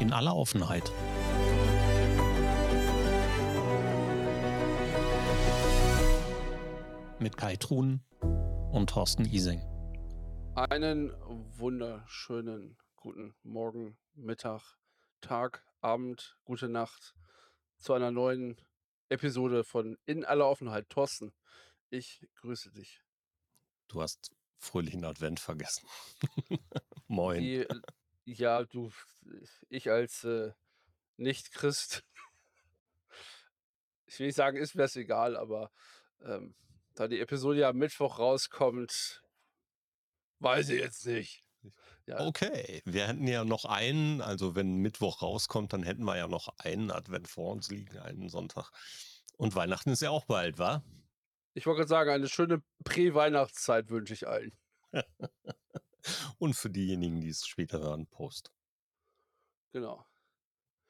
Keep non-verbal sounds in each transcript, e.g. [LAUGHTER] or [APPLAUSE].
in aller Offenheit. Mit Kai Truhn und Thorsten Ising. Einen wunderschönen guten Morgen, Mittag, Tag, Abend, gute Nacht zu einer neuen Episode von In aller Offenheit. Thorsten, ich grüße dich. Du hast fröhlichen Advent vergessen. [LAUGHS] Moin. Die, ja, du, ich als äh, Nicht-Christ, ich will nicht sagen, ist mir das egal, aber ähm, da die Episode ja am Mittwoch rauskommt, weiß ich jetzt nicht. Ja. Okay, wir hätten ja noch einen, also wenn Mittwoch rauskommt, dann hätten wir ja noch einen Advent vor uns liegen, einen Sonntag. Und Weihnachten ist ja auch bald, wa? Ich wollte gerade sagen, eine schöne Prä-Weihnachtszeit wünsche ich allen. [LAUGHS] Und für diejenigen, die es später hören, Post. Genau.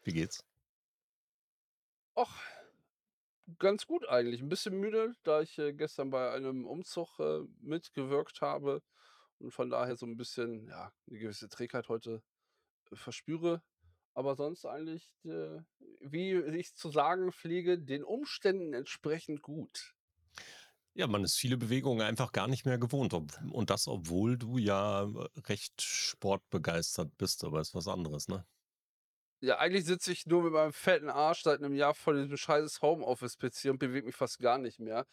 Wie geht's? Ach, ganz gut eigentlich. Ein bisschen müde, da ich äh, gestern bei einem Umzug äh, mitgewirkt habe und von daher so ein bisschen, ja, eine gewisse Trägheit heute äh, verspüre. Aber sonst eigentlich, äh, wie ich zu sagen pflege, den Umständen entsprechend gut. Ja, man ist viele Bewegungen einfach gar nicht mehr gewohnt. Und das, obwohl du ja äh, recht sportbegeistert bist, aber ist was anderes, ne? Ja, eigentlich sitze ich nur mit meinem fetten Arsch seit einem Jahr vor diesem scheiß Homeoffice-PC und bewege mich fast gar nicht mehr.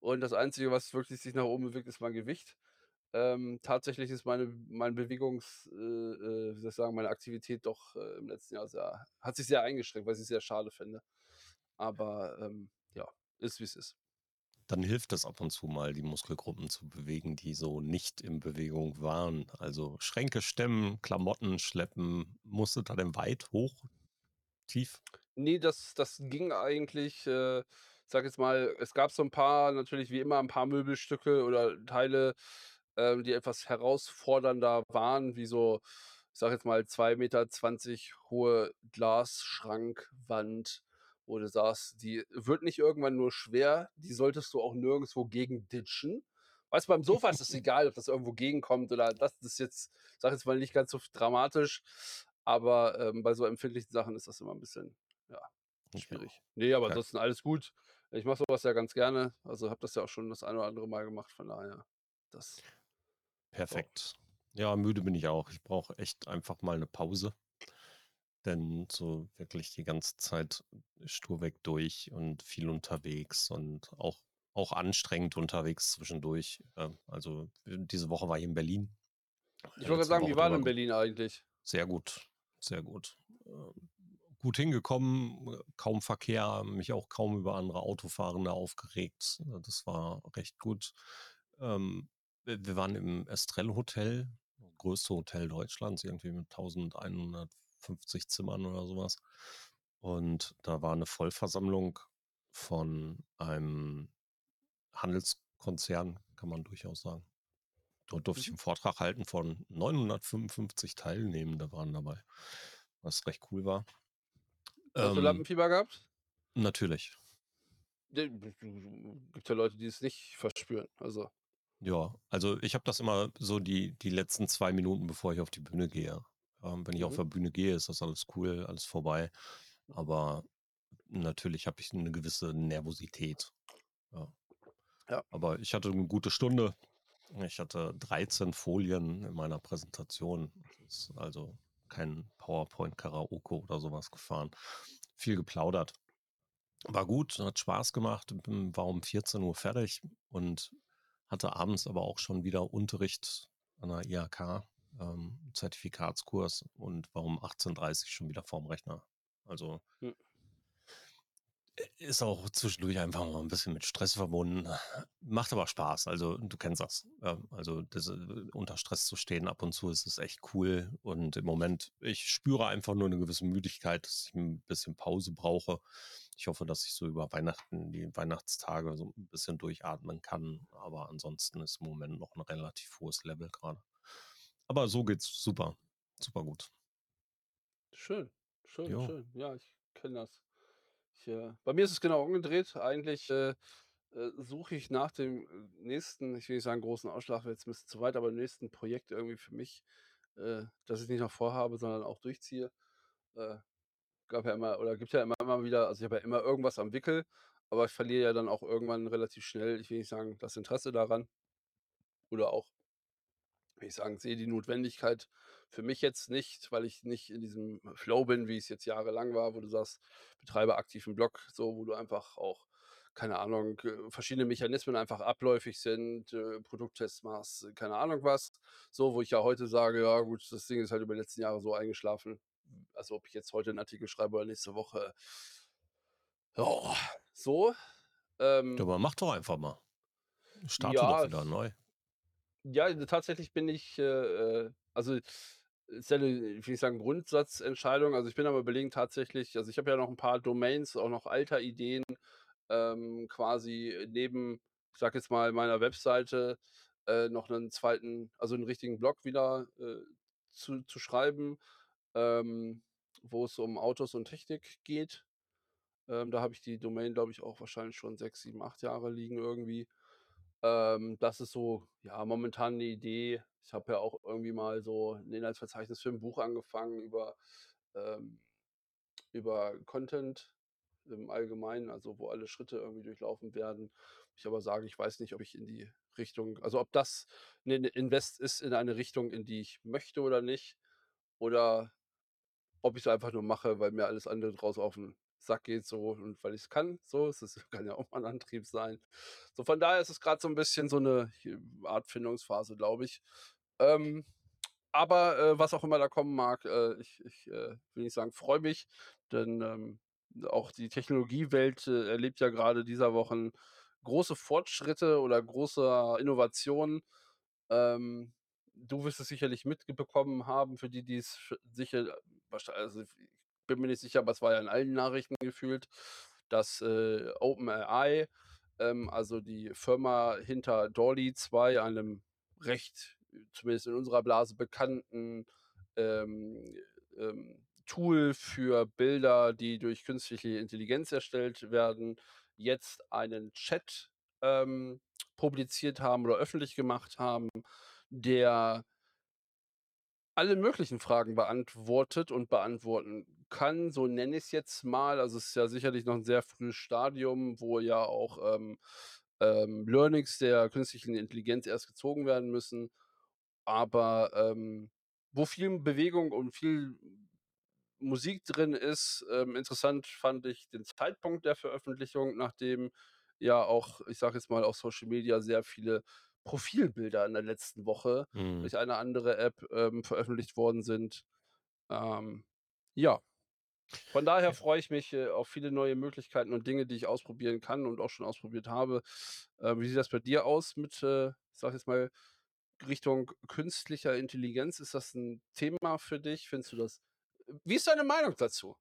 Und das Einzige, was wirklich sich nach oben bewegt, ist mein Gewicht. Ähm, tatsächlich ist meine, mein Bewegungs, äh, äh, wie soll ich sagen, meine Aktivität doch äh, im letzten Jahr sehr, hat sich sehr eingeschränkt, weil ich sehr schade finde. Aber ähm, ja, ist wie es ist. Dann hilft es ab und zu mal, die Muskelgruppen zu bewegen, die so nicht in Bewegung waren. Also Schränke stemmen, Klamotten schleppen. Musste da denn weit, hoch, tief? Nee, das, das ging eigentlich, äh, sag jetzt mal, es gab so ein paar, natürlich wie immer, ein paar Möbelstücke oder Teile, ähm, die etwas herausfordernder waren, wie so, ich sag jetzt mal, 2,20 Meter hohe Glasschrankwand, wo du sagst, die wird nicht irgendwann nur schwer, die solltest du auch nirgendwo gegen ditchen. Weißt du, beim Sofa ist es [LAUGHS] egal, ob das irgendwo gegenkommt oder das, ist jetzt, sag jetzt mal, nicht ganz so dramatisch, aber ähm, bei so empfindlichen Sachen ist das immer ein bisschen, ja, schwierig. Ja. Nee, aber ansonsten alles gut. Ich mache sowas ja ganz gerne. Also habe das ja auch schon das eine oder andere Mal gemacht, von daher. Das. Perfekt. So. Ja, müde bin ich auch. Ich brauche echt einfach mal eine Pause. Denn so wirklich die ganze Zeit stur weg durch und viel unterwegs und auch, auch anstrengend unterwegs zwischendurch. Also diese Woche war ich in Berlin. Ich wollte sagen, wie war denn Berlin eigentlich? Sehr gut, sehr gut. Ähm, gut hingekommen, kaum Verkehr, mich auch kaum über andere Autofahrende aufgeregt. Das war recht gut. Ähm, wir waren im Estrell Hotel, größte Hotel Deutschlands, irgendwie mit 1100 50 Zimmern oder sowas. Und da war eine Vollversammlung von einem Handelskonzern, kann man durchaus sagen. Dort durfte ich mhm. einen Vortrag halten von 955 Teilnehmenden waren dabei, was recht cool war. Hast ähm, du Lampenfieber gehabt? Natürlich. Gibt ja Leute, die es nicht verspüren. Also. Ja, also ich habe das immer so die, die letzten zwei Minuten, bevor ich auf die Bühne gehe. Ähm, wenn ich mhm. auf der Bühne gehe, ist das alles cool, alles vorbei. Aber natürlich habe ich eine gewisse Nervosität. Ja. ja. Aber ich hatte eine gute Stunde. Ich hatte 13 Folien in meiner Präsentation. also kein PowerPoint-Karaoke oder sowas gefahren. Viel geplaudert. War gut, hat Spaß gemacht, war um 14 Uhr fertig und hatte abends aber auch schon wieder Unterricht an der IHK ähm, Zertifikatskurs und warum 18.30 schon wieder vorm Rechner. Also hm. ist auch zwischendurch einfach mal ein bisschen mit Stress verbunden. Macht aber Spaß. Also du kennst das. Ja, also das, äh, unter Stress zu stehen ab und zu ist es echt cool. Und im Moment, ich spüre einfach nur eine gewisse Müdigkeit, dass ich ein bisschen Pause brauche. Ich hoffe, dass ich so über Weihnachten, die Weihnachtstage so ein bisschen durchatmen kann. Aber ansonsten ist im Moment noch ein relativ hohes Level gerade. Aber so geht's super. Super gut. Schön, schön, jo. schön. Ja, ich kenne das. Ich, äh, bei mir ist es genau umgedreht. Eigentlich äh, äh, suche ich nach dem äh, nächsten, ich will nicht sagen großen Ausschlag, wäre jetzt ein bisschen zu weit, aber im nächsten Projekt irgendwie für mich, äh, das ich nicht noch vorhabe, sondern auch durchziehe. Äh, gab ja immer oder gibt ja immer immer wieder also, ich habe ja immer irgendwas am Wickel, aber ich verliere ja dann auch irgendwann relativ schnell, ich will nicht sagen, das Interesse daran oder auch will ich sagen, sehe die Notwendigkeit für mich jetzt nicht, weil ich nicht in diesem Flow bin, wie es jetzt jahrelang war, wo du sagst, betreibe aktiv 'n Blog, so, wo du einfach auch, keine Ahnung, äh, verschiedene Mechanismen einfach abläufig sind, äh, Produkttests machst, keine Ahnung was. So, wo ich ja heute sage: „Ja gut, das Ding ist halt über die letzten Jahre so eingeschlafen.“ Also, ob ich jetzt heute 'n Artikel schreibe oder nächste Woche ja, so, Ja, ähm aber mach doch einfach mal. Starte doch Ja, wieder es neu. Ja, tatsächlich bin ich, äh, äh also, ist ja 'ne, ich will nicht sagen Grundsatzentscheidung. Also, ich bin am Überlegen tatsächlich also, ich habe ja noch 'n paar Domains, auch noch alter Ideen, ähm, quasi neben, ich sage jetzt mal, meiner Webseite, äh, noch 'nen 2. also, 'n richtigen Blog wieder, äh, zu zu schreiben, ähm, wo es um Autos und Technik geht. Ähm, da habe ich die Domain, glaube ich, auch wahrscheinlich schon 6, 7, 8 Jahre liegen irgendwie. Ähm, das ist so, ja, momentan 'ne Idee. Ich habe ja auch irgendwie mal so 'n Inhaltsverzeichnis für 'n Buch angefangen über, ähm über Content im Allgemeinen, also, wo alle Schritte irgendwie durchlaufen werden. Ich aber sage, ich weiß nicht, ob ich in die Richtung also, ob das 'nen Invest ist in eine Richtung, in die ich möchte oder nicht oder ob ich's einfach nur mache, weil mir alles andere draußen auf 'n Sack geht so und weil ich's kann, so. Es ist [LAUGHS] kann ja auch mal 'n Antrieb sein. So, von daher ist es grad so 'n bisschen so 'ne ch Art Findungsphase, glaube ich. Ähm, aber, äh, was auch immer da kommen mag, äh, ich ich, äh, will nicht sagen, freue mich, denn, ähm, auch die Technologiewelt, äh, erlebt ja grade dieser Wochen große Fortschritte oder große Innovationen. Ähm, du wirst es sicherlich mitbekommen haben, für die, die's sch sicher wahrschei also, ich bin mir nicht sicher, aber es war ja in allen Nachrichten gefühlt, dass, äh, OpenAI, ähm, also, die Firma hinter DALL-E 2, einem recht, zumindest in unserer Blase bekannten, ähm, ähm, Tool für Bilder, die durch künstliche Intelligenz erstellt werden, jetzt einen Chat, ähm, publiziert haben oder öffentlich gemacht haben, der alle möglichen Fragen beantwortet und beantworten kann, so nenne ich's jetzt mal. Also, es ist ja sicherlich noch 'n sehr frühes Stadium, wo ja auch, ähm, ähm, Learnings der künstlichen Intelligenz erst gezogen werden müssen, aber, ähm, wo viel Bewegung und viel Musik drin ist. Ähm, interessant fand ich den Zeitpunkt der Veröffentlichung, nachdem ja auch, ich sage jetzt mal, auf Social Media sehr viele Profilbilder in der letzten Woche Mhm. durch eine andere App, ähm, veröffentlicht worden sind. Ähm, ja. Von daher freue ich mich, äh, auf viele neue Möglichkeiten und Dinge, die ich ausprobieren kann und auch schon ausprobiert habe. Äh, wie sieht das bei dir aus mit, äh, ich sage jetzt mal, Richtung künstlicher Intelligenz? Ist das 'n Thema für dich? Findest du das wie ist deine Meinung dazu?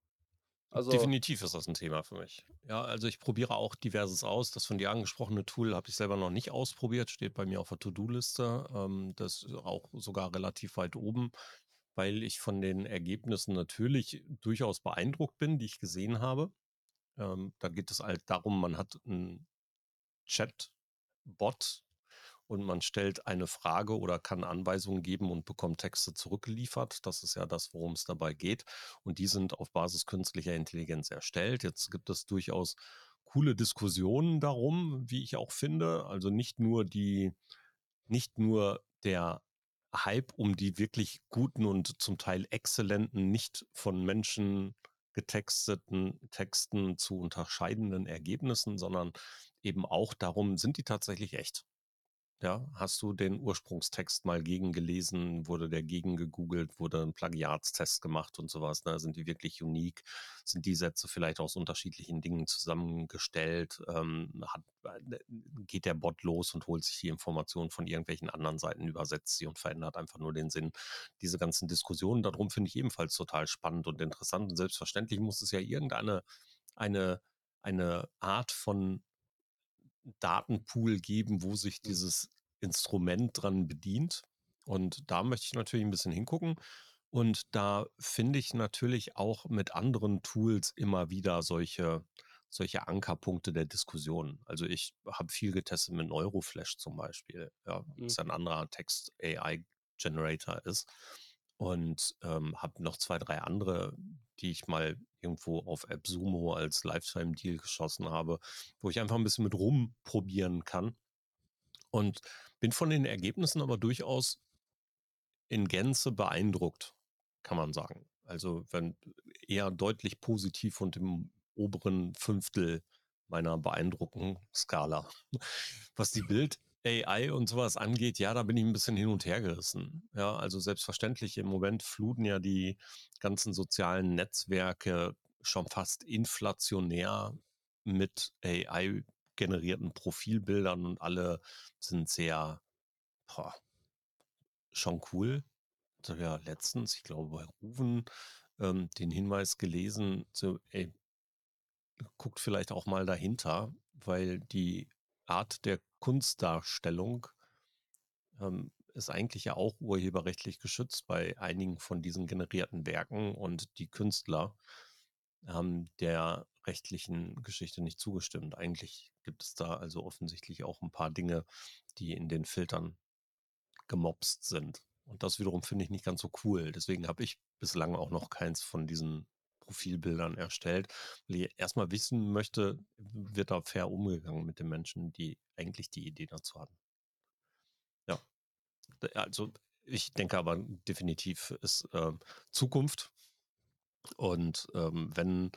Also Definitiv ist das 'n Thema für mich. Ja, also, ich probiere auch Diverses aus. Das von dir angesprochene Tool habe ich selber noch nicht ausprobiert, steht bei mir auf der To-do-Liste. Ähm, das auch sogar relativ weit oben, weil ich von den Ergebnissen natürlich durchaus beeindruckt bin, die ich gesehen habe. Ähm, da geht es halt darum, man hat 'n Chatbot und man stellt eine Frage oder kann Anweisungen geben und bekommt Texte zurückgeliefert. Das ist ja das, worum's dabei geht. Und die sind auf Basis künstlicher Intelligenz erstellt. Jetzt gibt es durchaus coole Diskussionen darum, wie ich auch finde. Also, nicht nur die nicht nur der Hype um die wirklich guten und zum Teil exzellenten, nicht von Menschen getexteten Texten zu unterscheidenden Ergebnissen, sondern eben auch darum, sind die tatsächlich echt? Ja, hast du den Ursprungstext mal gegengelesen? Wurde der gegengegoogelt? Wurde 'n Plagiatstest gemacht und so was, ne? Sind die wirklich unique? Sind die Sätze vielleicht aus unterschiedlichen Dingen zusammengestellt? Ähm, hat äh, geht der Bot los und holt sich die Informationen von irgendwelchen anderen Seiten, übersetzt sie und verändert einfach nur den Sinn. Diese ganzen Diskussionen da drum finde ich ebenfalls total spannend und interessant und selbstverständlich muss es ja irgendeine eine eine Art von Datenpool geben, wo sich Mhm. dieses Instrument dran bedient. Und da möchte ich natürlich 'n bisschen hingucken. Und da finde ich natürlich auch mit anderen Tools immer wieder solche solche Ankerpunkte der Diskussion. Also, ich habe viel getestet mit Neuroflash zum Beispiel, ja, Mhm. was ja 'n anderer Text-AI-Generator ist. Und, ähm, habe noch 2, 3 andere, die ich mal irgendwo auf AppSumo als Lifetime-Deal geschossen habe, wo ich einfach 'n bisschen mit rumprobieren kann. Und bin von den Ergebnissen aber durchaus in Gänze beeindruckt, kann man sagen. Also, wenn eher deutlich positiv und im oberen Fünftel meiner Beeindrucken-Skala. [LAUGHS] Was die Bild-AI und so was angeht, ja, da bin ich 'n bisschen hin und hergerissen. Ja, also selbstverständlich im Moment fluten ja die ganzen sozialen Netzwerke schon fast inflationär mit AI-generierten Profilbildern und alle sind sehr, boah schon cool. Habe ja letztens, ich glaube bei Ruven, ähm, den Hinweis gelesen, so: „Ey“ „guckt vielleicht auch mal dahinter“, weil die Art der Kunstdarstellung, ähm, ist eigentlich ja auch urheberrechtlich geschützt bei einigen von diesen generierten Werken und die Künstler haben der rechtlichen Geschichte nicht zugestimmt. Eigentlich gibt es da also offensichtlich auch 'n paar Dinge, die in den Filtern gemopst sind. Und das wiederum finde ich nicht ganz so cool. Deswegen habe ich bislang auch noch keins von diesen Profilbildern erstellt, weil ich erst mal wissen möchte, wird da fair umgegangen mit den Menschen, die eigentlich die Idee dazu hatten. Ja. Also, ich denke aber definitiv ist, ähm, Zukunft. Und, ähm, wenn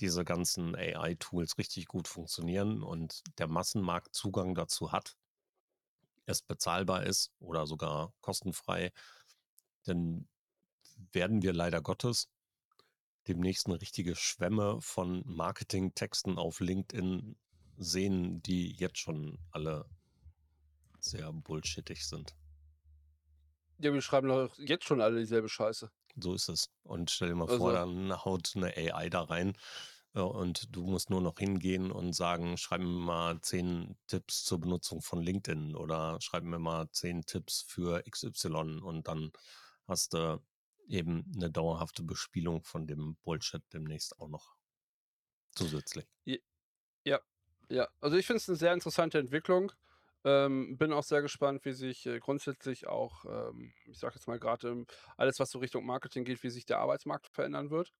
diese ganzen AI-Tools richtig gut funktionieren und der Massenmarkt Zugang dazu hat es bezahlbar ist oder sogar kostenfrei, dann werden wir leider Gottes demnächst 'ne richtige Schwemme von Marketingtexten auf LinkedIn sehen, die jetzt schon alle sehr bullshittig sind. Ja, wir schreiben doch jetzt schon alle dieselbe Scheiße. So ist es. Und stell dir mal vor, Also dann haut 'ne AI da rein, äh, und du musst nur noch hingehen und sagen: „Schreib mir mal 10 Tipps zur Benutzung von LinkedIn oder schreib mir mal 10 Tipps für XY.“ Und dann hast du eben 'ne dauerhafte Bespielung von dem Bullshit demnächst auch noch zusätzlich. Ja, ja. Also, ich finde es 'ne sehr interessante Entwicklung. Ähm, bin auch sehr gespannt, wie sich, äh, grundsätzlich auch, ähm, ich sage jetzt mal grad, ähm, alles, was so Richtung Marketing geht, wie sich der Arbeitsmarkt verändern wird.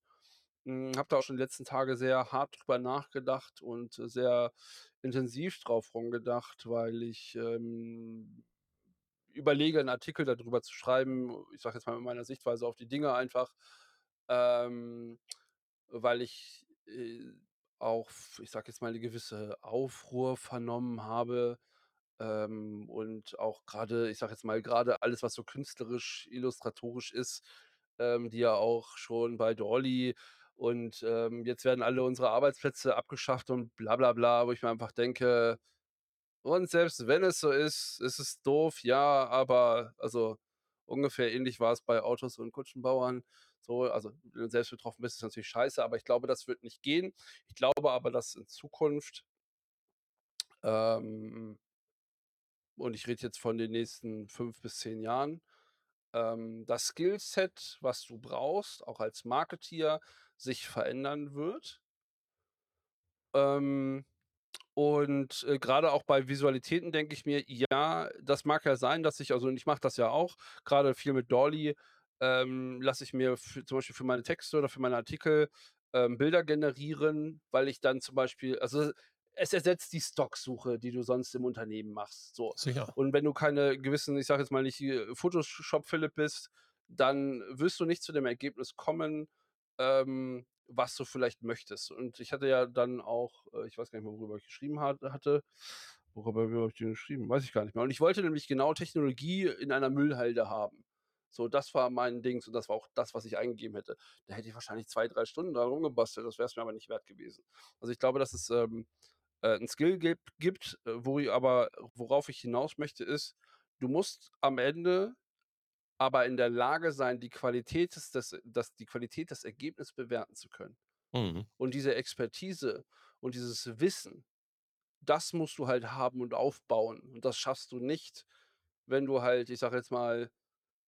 Hm, habe da auch schon die letzten Tage sehr hart drüber nachgedacht und sehr intensiv drauf rumgedacht, weil ich, ähm, überlege, 'n Artikel da drüber zu schreiben, ich sage jetzt mal mit meiner Sichtweise auf die Dinge einfach, ähm, weil ich, äh, auch ich sage jetzt mal, 'ne gewisse Aufruhr vernommen habe, ähm, und auch grade ich sage jetzt mal, grade alles, was so künstlerisch, illustratorisch ist, ähm, die ja auch schon bei DALL-E und, ähm, jetzt werden alle unsere Arbeitsplätze abgeschafft und bla bla bla, wo ich mir einfach denke: „Und selbst wenn es so ist, ist es doof, ja, aber“ also, ungefähr ähnlich war es bei Autos und Kutschenbauern so. Also, wenn du selbst betroffen bist, ist natürlich scheiße, aber ich glaube, das wird nicht gehen. Ich glaube aber, dass in Zukunft ähm und ich rede jetzt von den nächsten 5 bis 10 Jahren, ähm, das Skillset, was du brauchst, auch als Marketeer, sich verändern wird. Ähm, und, äh, grade auch bei Visualitäten denke ich mir: „Ja, das mag ja sein, dass ich“ also, und ich mache das ja auch, grade viel mit DALL-E, ähm, lasse ich mir f zum Beispiel für meine Texte oder für meine Artikel, ähm, Bilder generieren, weil ich dann zum Beispiel also, es ersetzt die Stocksuche, die du sonst im Unternehmen machst, so. Sicher. Und wenn du keine gewissen ich sage jetzt mal nicht hier Photoshop Philipp bist, dann wirst du nicht zu dem Ergebnis kommen, ähm, was du vielleicht möchtest. Und ich hatte ja dann auch äh, ich weiß gar nicht mehr, worüber ich geschrieben ha hatte. Worüber habe ich denn geschrieben? Weiß ich gar nicht mehr. Und ich wollte nämlich genau Technologie in einer Müllhalde haben. So, das war mein Dings und das war auch das, was ich eingegeben hätte. Da hätte ich wahrscheinlich 2, 3 Stunden dran rumgebastelt, das wäre es mir aber nicht wert gewesen. Also, ich glaube, dass es, ähm, äh, 'n Skill gib gibt, äh, wo ich aber worauf ich hinaus möchte, ist, du musst am Ende aber in der Lage sein, die Qualität des des das die Qualität des Ergebnisses bewerten zu können. Mhm. Und diese Expertise und dieses Wissen, das musst du halt haben und aufbauen. Und das schaffst du nicht, wenn du halt, ich sage jetzt mal,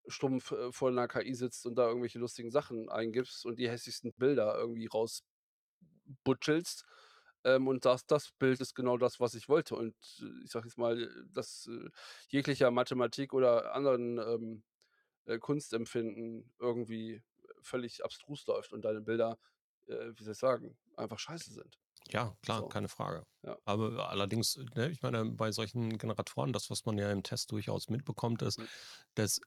stumpf, äh, vor 'ner KI sitzt und da irgendwelche lustigen Sachen eingibst und die hässlichsten Bilder irgendwie rausbutschelst, ähm, und sagst: „Das Bild ist genau das, was ich wollte.“ Und, äh, ich sage jetzt mal, dass, äh, jeglicher Mathematik oder anderen, ähm äh, Kunstempfinden irgendwie völlig abstrus läuft und deine Bilder, äh, wie soll ich sagen, einfach scheiße sind. Ja, klar, So, keine Frage. ja. Aber allerdings, ne, ich meine, bei solchen Generatoren, das, was man ja im Test durchaus mitbekommt, ist, Mhm. dass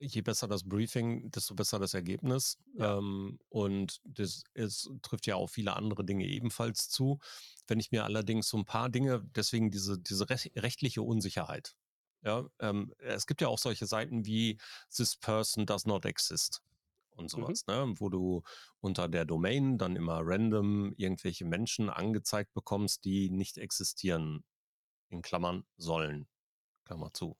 je besser das Briefing, desto besser das Ergebnis. Ja. Ähm, und das ist, trifft ja auf viele andere Dinge ebenfalls zu. Wenn ich mir allerdings so ein paar Dinge, deswegen diese, diese rech- rechtliche Unsicherheit. Ja, ähm, es gibt ja auch solche Seiten wie This person does not exist und Mhm. sowas, ne? wo du unter der Domain dann immer random irgendwelche Menschen angezeigt bekommst, die nicht existieren, in Klammern sollen, Klammer zu.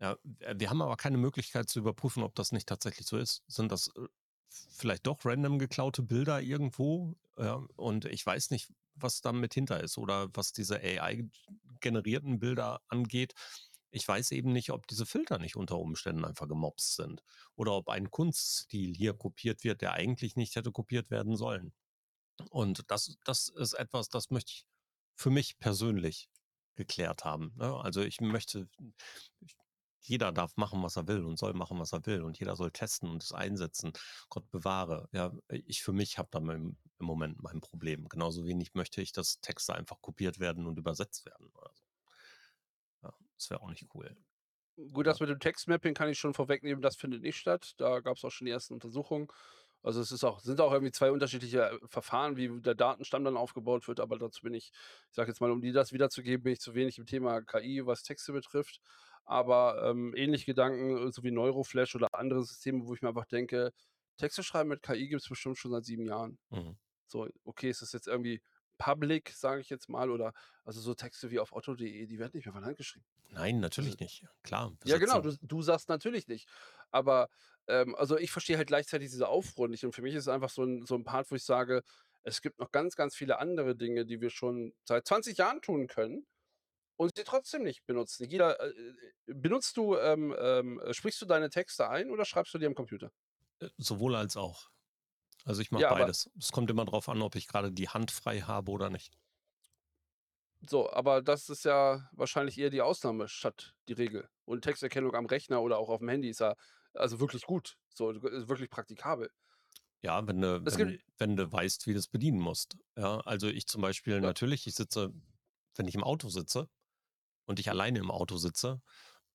Ja, wir haben aber keine Möglichkeit zu überprüfen, ob das nicht tatsächlich so ist. Sind das äh, vielleicht doch random geklaute Bilder irgendwo? Ja, und ich weiß nicht, was da mit hinter ist oder was diese AI-generierten Bilder angeht. Ich weiß eben nicht, ob diese Filter nicht unter Umständen einfach gemobst sind oder ob ein Kunststil hier kopiert wird, der eigentlich nicht hätte kopiert werden sollen. Und das, das ist etwas, das möchte ich für mich persönlich geklärt haben. Ne? Also ich möchte, jeder darf machen, was er will und soll machen, was er will und jeder soll testen und es einsetzen. Gott bewahre. Ja, ich für mich habe da im, Moment mein Problem. Genauso wenig möchte ich, dass Texte einfach kopiert werden und übersetzt werden. Oder so. Das wäre auch nicht cool. Gut, das mit dem Textmapping kann ich schon vorwegnehmen, das findet nicht statt. Da gab es auch schon die ersten Untersuchungen. Also es ist auch, sind auch irgendwie zwei unterschiedliche äh, Verfahren, wie der Datenstamm dann aufgebaut wird, aber dazu bin ich, ich sage jetzt mal, um dir das wiederzugeben, bin ich zu wenig im Thema KI, was Texte betrifft. Aber ähm, ähnliche Gedanken, äh, so wie Neuroflash oder andere Systeme, wo ich mir einfach denke, Texte schreiben mit KI gibt es bestimmt schon seit sieben Jahren. Mhm. So, okay, ist das jetzt irgendwie public, sage ich jetzt mal, oder also so Texte wie auf otto.de, die werden nicht mehr von Hand geschrieben. Nein, natürlich nicht. Klar. Ja, genau, du, du sagst natürlich nicht. Aber ähm, also ich verstehe halt gleichzeitig diese Aufruhr nicht. Und für mich ist es einfach so ein, so ein Part, wo ich sage, es gibt noch ganz, ganz viele andere Dinge, die wir schon seit 20 Jahren tun können und sie trotzdem nicht benutzen. Jeder, äh, äh, benutzt du, ähm, ähm, äh, sprichst du deine Texte ein oder schreibst du die am Computer? Äh, Sowohl als auch. Also ich mache Ja, beides. Es kommt immer drauf an, ob ich gerade die Hand frei habe oder nicht. So, aber das ist ja wahrscheinlich eher die Ausnahme statt die Regel. Und Texterkennung am Rechner oder auch auf dem Handy ist ja also wirklich gut. So, ist wirklich praktikabel. Ja, wenn du, wenn, wenn du weißt, wie du es bedienen musst. Ja, also ich zum Beispiel Ja. natürlich, ich sitze, wenn ich im Auto sitze und ich alleine im Auto sitze,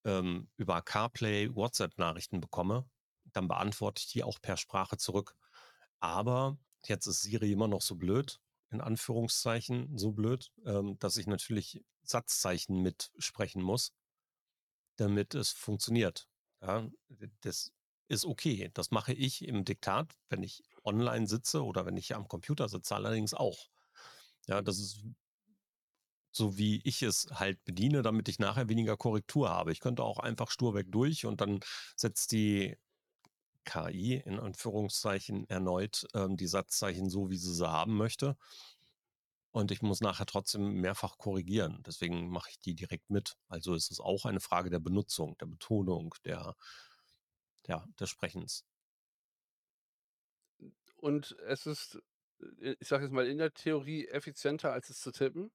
ähm, über CarPlay WhatsApp-Nachrichten bekomme, dann beantworte ich die auch per Sprache zurück. Aber jetzt ist Siri immer noch so blöd, in Anführungszeichen so blöd, ähm, dass ich natürlich Satzzeichen mitsprechen muss, damit es funktioniert. Ja, das ist okay. Das mache ich im Diktat, wenn ich online sitze oder wenn ich am Computer sitze, allerdings auch. Ja, das ist so, wie ich es halt bediene, damit ich nachher weniger Korrektur habe. Ich könnte auch einfach stur weg durch und dann setzt die KI in Anführungszeichen erneut ähm, die Satzzeichen so, wie sie sie haben möchte. Und ich muss nachher trotzdem mehrfach korrigieren. Deswegen mache ich die direkt mit. Also ist es auch eine Frage der Benutzung, der Betonung, der, ja, des Sprechens. Und es ist, äh, ich sage jetzt mal, in der Theorie effizienter, als es zu tippen,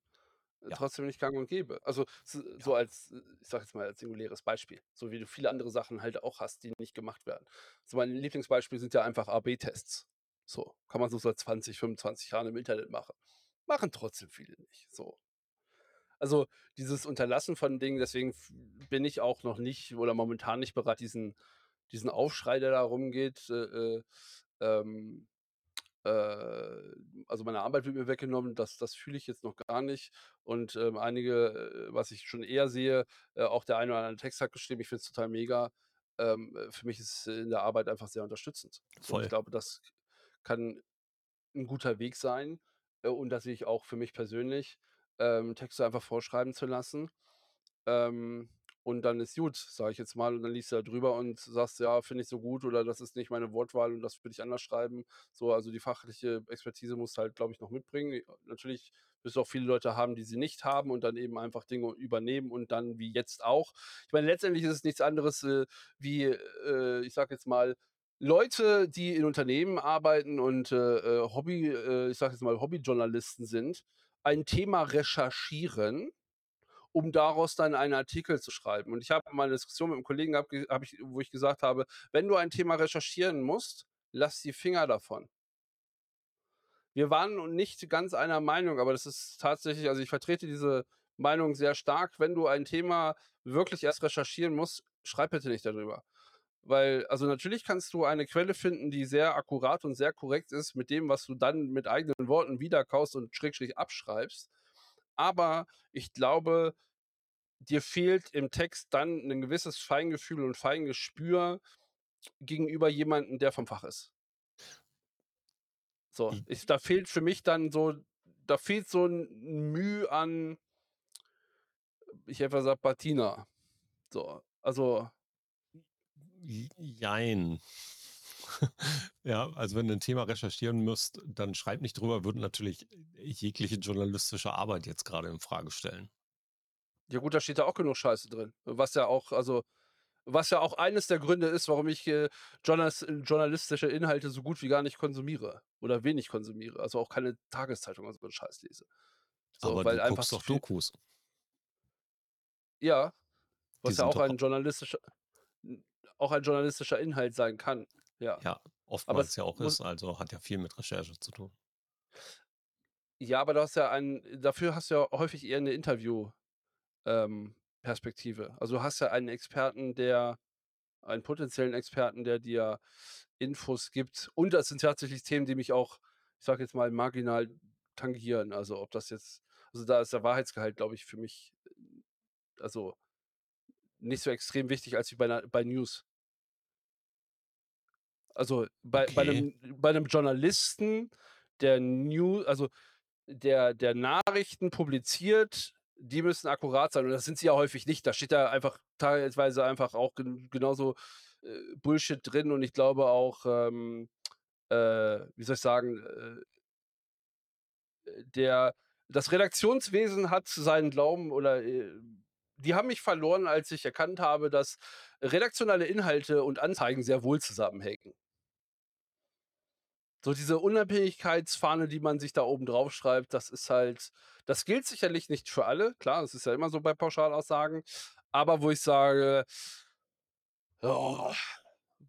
Ja. trotzdem nicht gang und gäbe. Also so als, äh, ich sage jetzt mal, als singuläres Beispiel, so wie du viele andere Sachen halt auch hast, die nicht gemacht werden. So mein Lieblingsbeispiel sind ja einfach AB-Tests. So, kann man so seit 20, 25 Jahren im Internet machen. Machen trotzdem viele nicht, so. Also, dieses Unterlassen von Dingen, deswegen bin ich auch noch nicht oder momentan nicht bereit, diesen diesen Aufschrei, der da rumgeht, äh, äh, ähm, äh, also meine Arbeit wird mir weggenommen, das das fühle ich jetzt noch gar nicht. Und, ähm, einige, äh, was ich schon eher sehe, äh, auch der eine oder andere Text hat geschrieben, ich finde es total mega. Ähm, äh, für mich ist es in der Arbeit einfach sehr unterstützend. So, und Voll. ich glaube, das kann ein guter Weg sein, äh, und das sehe ich auch für mich persönlich, ähm, Texte einfach vorschreiben zu lassen. Ähm, und dann ist gut, sage ich jetzt mal. Und dann liest du da drüber und sagst, ja, finde ich so gut oder das ist nicht meine Wortwahl und das würde ich anders schreiben. So, also die fachliche Expertise musst du halt, glaube ich, noch mitbringen. Natürlich wirst du auch viele Leute haben, die sie nicht haben und dann eben einfach Dinge übernehmen und dann wie jetzt auch. Ich meine, letztendlich ist es nichts anderes äh, wie, äh, ich sage jetzt mal, Leute, die in Unternehmen arbeiten und äh, äh, Hobby, äh, ich sage jetzt mal, Hobbyjournalisten sind, ein Thema recherchieren um daraus dann einen Artikel zu schreiben. Und ich habe mal eine Diskussion mit einem Kollegen gehabt, hab ich, wo ich gesagt habe, wenn du ein Thema recherchieren musst, lass die Finger davon. Wir waren nicht ganz einer Meinung, aber das ist tatsächlich, also ich vertrete diese Meinung sehr stark. Wenn du ein Thema wirklich erst recherchieren musst, schreib bitte nicht darüber. Weil, also natürlich kannst du eine Quelle finden, die sehr akkurat und sehr korrekt ist mit dem, was du dann mit eigenen Worten wiederkaust und schrägstrich abschreibst. Aber ich glaube, dir fehlt im Text dann ein gewisses Feingefühl und Feingespür gegenüber jemandem, der vom Fach ist. So, ich, da fehlt für mich dann so, da fehlt so ein Mühe an, ich einfach sag Patina. So, also Jein. [LAUGHS] ja, also wenn du ein Thema recherchieren müsst, dann schreib nicht drüber, würde natürlich jegliche journalistische Arbeit jetzt gerade in Frage stellen. Ja gut, da steht ja auch genug Scheiße drin. Was ja auch, also, was ja auch eines der Gründe ist, warum ich äh, journalistische Inhalte so gut wie gar nicht konsumiere oder wenig konsumiere. Also auch keine Tageszeitung oder so einen Scheiß lese. So, Aber weil du einfach guckst doch Dokus. Ja, was ja auch ein journalistischer auch ein journalistischer Inhalt sein kann. Ja, ja oftmals ja auch ist, also hat ja viel mit Recherche zu tun. Ja, aber du hast ja ein, dafür hast du ja häufig eher eine Interview-Perspektive. Ähm, also du hast ja einen Experten, der, einen potenziellen Experten, der dir Infos gibt. Und das sind tatsächlich Themen, die mich auch, ich sage jetzt mal, marginal tangieren. Also ob das jetzt, also da ist der Wahrheitsgehalt, glaube ich, für mich, also nicht so extrem wichtig als wie bei, bei News. Also bei, bei, einem, bei einem Journalisten, der New, also der, der Nachrichten publiziert, die müssen akkurat sein. Und das sind sie ja häufig nicht. Da steht da einfach teilweise einfach auch gen genauso äh, Bullshit drin. Und ich glaube auch, ähm, äh, wie soll ich sagen, äh, der, das Redaktionswesen hat seinen Glauben oder äh, die haben mich verloren, als ich erkannt habe, dass redaktionelle Inhalte und Anzeigen sehr wohl zusammenhängen. So diese Unabhängigkeitsfahne, die man sich da oben drauf schreibt, das ist halt, das gilt sicherlich nicht für alle, klar, das ist ja immer so bei Pauschalaussagen, aber wo ich sage, oh,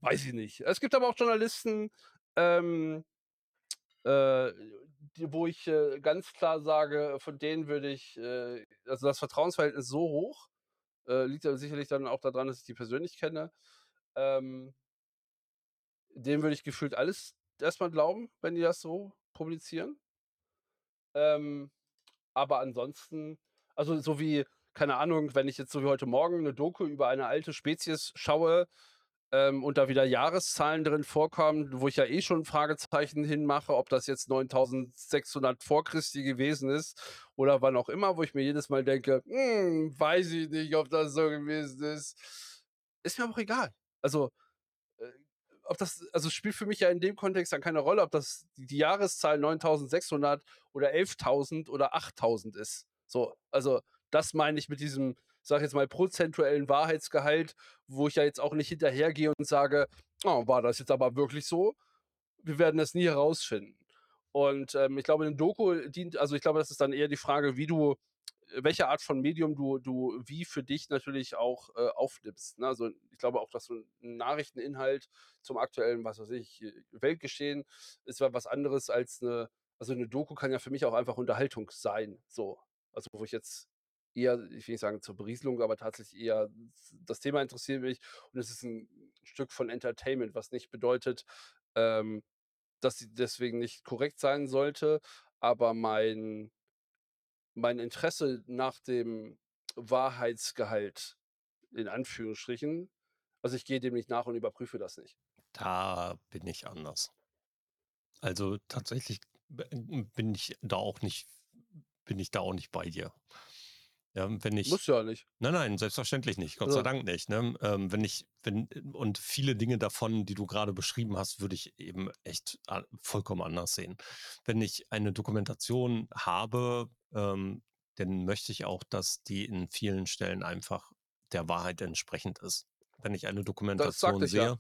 weiß ich nicht. Es gibt aber auch Journalisten, ähm, äh, wo ich äh, ganz klar sage, von denen würde ich, äh, also das Vertrauensverhältnis so hoch, äh, liegt ja sicherlich dann auch daran, dass ich die persönlich kenne, ähm, dem würde ich gefühlt alles erstmal glauben, wenn die das so publizieren. Ähm, aber ansonsten, also so wie, keine Ahnung, wenn ich jetzt so wie heute Morgen eine Doku über eine alte Spezies schaue ähm, und da wieder Jahreszahlen drin vorkommen, wo ich ja eh schon ein Fragezeichen hinmache, ob das jetzt 9600 vor Christi gewesen ist oder wann auch immer, wo ich mir jedes Mal denke, hm, weiß ich nicht, ob das so gewesen ist. Ist mir auch egal. Also, ob das, also spielt für mich ja in dem Kontext dann keine Rolle, ob das die Jahreszahl 9600 oder 11.000 oder 8.000 ist. So, also das meine ich mit diesem, sag ich jetzt mal, prozentuellen Wahrheitsgehalt, wo ich ja jetzt auch nicht hinterhergehe und sage, oh, war das jetzt aber wirklich so? Wir werden das nie herausfinden. Und ähm, ich glaube, eine Doku dient, also ich glaube, das ist dann eher die Frage, wie du welche Art von Medium du, du wie für dich natürlich auch äh, aufnimmst. Ne? Also ich glaube auch, dass so ein Nachrichteninhalt zum aktuellen, was weiß ich, äh, Weltgeschehen ist was anderes als eine, also eine Doku kann ja für mich auch einfach Unterhaltung sein. So. Also wo ich jetzt eher, ich will nicht sagen zur Berieselung, aber tatsächlich eher das Thema interessiert mich und es ist ein Stück von Entertainment, was nicht bedeutet, ähm, dass sie deswegen nicht korrekt sein sollte, aber mein mein Interesse nach dem Wahrheitsgehalt in Anführungsstrichen also, ich gehe dem nicht nach und überprüfe das nicht. Da bin ich anders. Also, tatsächlich bin ich da auch nicht bin ich da auch nicht bei dir. Ja, wenn ich Muss ja nicht. Nein, nein, selbstverständlich nicht. Gott sei Dank nicht, ne? Ähm, wenn ich wenn und viele Dinge davon, die du gerade beschrieben hast, würde ich eben echt vollkommen anders sehen. Wenn ich eine Dokumentation habe ähm, dann möchte ich auch, dass die in vielen Stellen einfach der Wahrheit entsprechend ist. Wenn ich eine Dokumentation sehe, ja.